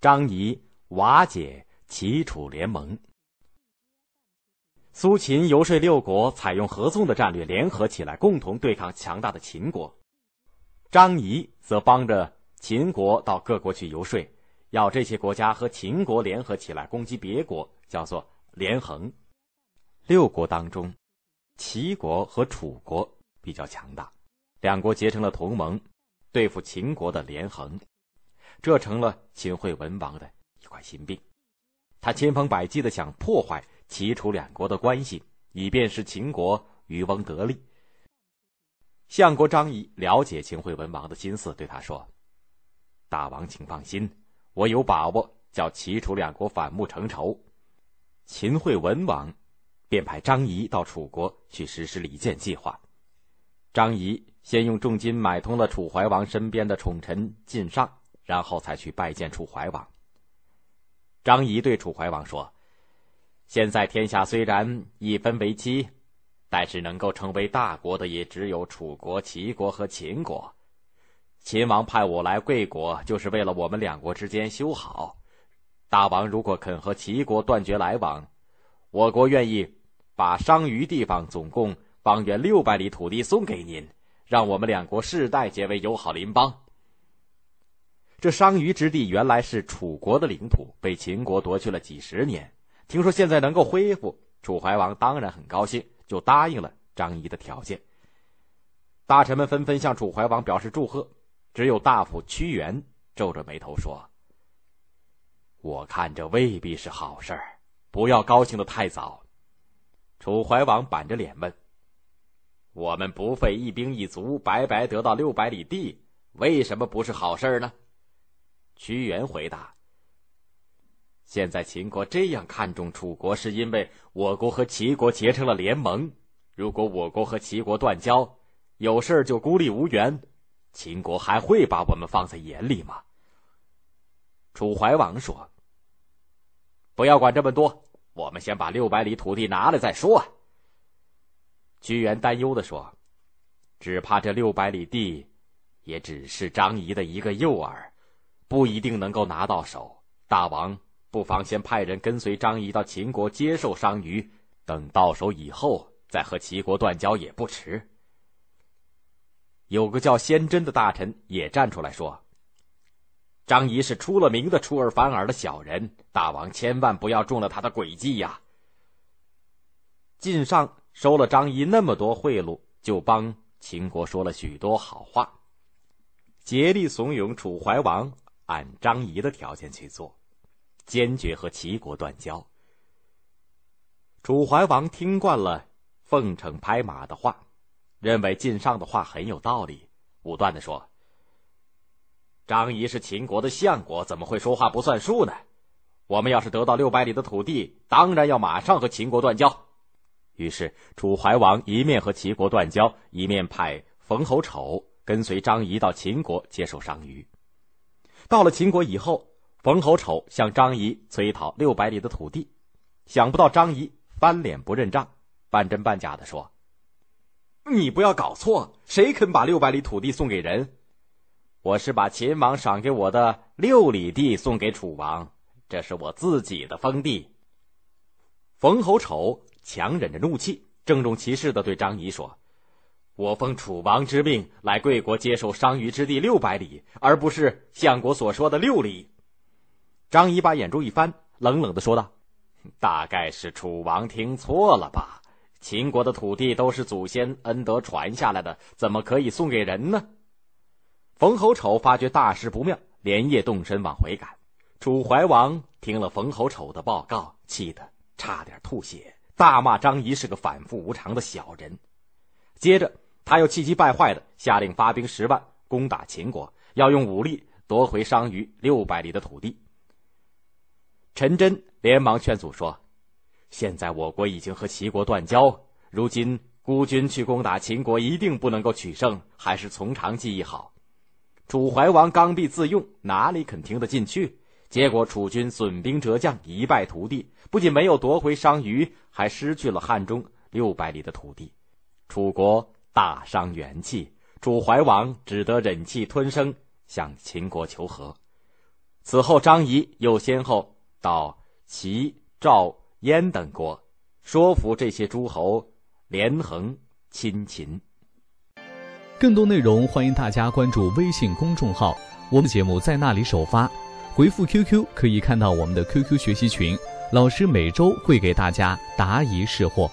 张仪瓦解齐楚联盟。苏秦游说六国采用合纵的战略，联合起来共同对抗强大的秦国。张仪则帮着秦国到各国去游说，要这些国家和秦国联合起来攻击别国，叫做连横。六国当中，齐国和楚国比较强大，两国结成了同盟，对付秦国的连横，这成了秦惠文王的一块心病。他千方百计的想破坏齐楚两国的关系，以便使秦国渔翁得利。相国张仪了解秦惠文王的心思，对他说：“大王请放心，我有把握叫齐楚两国反目成仇。”秦惠文王。便派张仪到楚国去实施礼建计划。张仪先用重金买通了楚怀王身边的宠臣晋上，然后才去拜见楚怀王。张仪对楚怀王说：“现在天下虽然一分为七，但是能够成为大国的也只有楚国、齐国和秦国。秦王派我来贵国，就是为了我们两国之间修好。大王如果肯和齐国断绝来往，我国愿意。”把商於地方总共方圆六百里土地送给您，让我们两国世代结为友好邻邦。这商於之地原来是楚国的领土，被秦国夺去了几十年。听说现在能够恢复，楚怀王当然很高兴，就答应了张仪的条件。大臣们纷纷向楚怀王表示祝贺，只有大夫屈原皱着眉头说：“我看这未必是好事儿，不要高兴的太早。”楚怀王板着脸问：“我们不费一兵一卒，白白得到六百里地，为什么不是好事儿呢？”屈原回答：“现在秦国这样看重楚国，是因为我国和齐国结成了联盟。如果我国和齐国断交，有事就孤立无援，秦国还会把我们放在眼里吗？”楚怀王说：“不要管这么多。”我们先把六百里土地拿来再说。屈原担忧的说：“只怕这六百里地，也只是张仪的一个诱饵，不一定能够拿到手。大王不妨先派人跟随张仪到秦国接受商於，等到手以后再和齐国断交也不迟。”有个叫先真的大臣也站出来说。张仪是出了名的出尔反尔的小人，大王千万不要中了他的诡计呀！晋上收了张仪那么多贿赂，就帮秦国说了许多好话，竭力怂恿楚怀王按张仪的条件去做，坚决和齐国断交。楚怀王听惯了奉承拍马的话，认为晋上的话很有道理，武断的说。张仪是秦国的相国，怎么会说话不算数呢？我们要是得到六百里的土地，当然要马上和秦国断交。于是楚怀王一面和齐国断交，一面派冯侯丑跟随张仪到秦国接受商於。到了秦国以后，冯侯丑向张仪催讨六百里的土地，想不到张仪翻脸不认账，半真半假的说：“你不要搞错，谁肯把六百里土地送给人？”我是把秦王赏给我的六里地送给楚王，这是我自己的封地。冯侯丑强忍着怒气，郑重其事的对张仪说：“我奉楚王之命来贵国接受商於之地六百里，而不是相国所说的六里。”张仪把眼珠一翻，冷冷的说道：“大概是楚王听错了吧？秦国的土地都是祖先恩德传下来的，怎么可以送给人呢？”冯侯丑发觉大事不妙，连夜动身往回赶。楚怀王听了冯侯丑的报告，气得差点吐血，大骂张仪是个反复无常的小人。接着，他又气急败坏的下令发兵十万攻打秦国，要用武力夺回商於六百里的土地。陈真连忙劝阻说：“现在我国已经和齐国断交，如今孤军去攻打秦国，一定不能够取胜，还是从长计议好。”楚怀王刚愎自用，哪里肯听得进去？结果楚军损兵折将，一败涂地，不仅没有夺回商於，还失去了汉中六百里的土地，楚国大伤元气。楚怀王只得忍气吞声，向秦国求和。此后，张仪又先后到齐、赵、燕等国，说服这些诸侯连横亲秦。更多内容，欢迎大家关注微信公众号，我们节目在那里首发。回复 QQ 可以看到我们的 QQ 学习群，老师每周会给大家答疑释惑。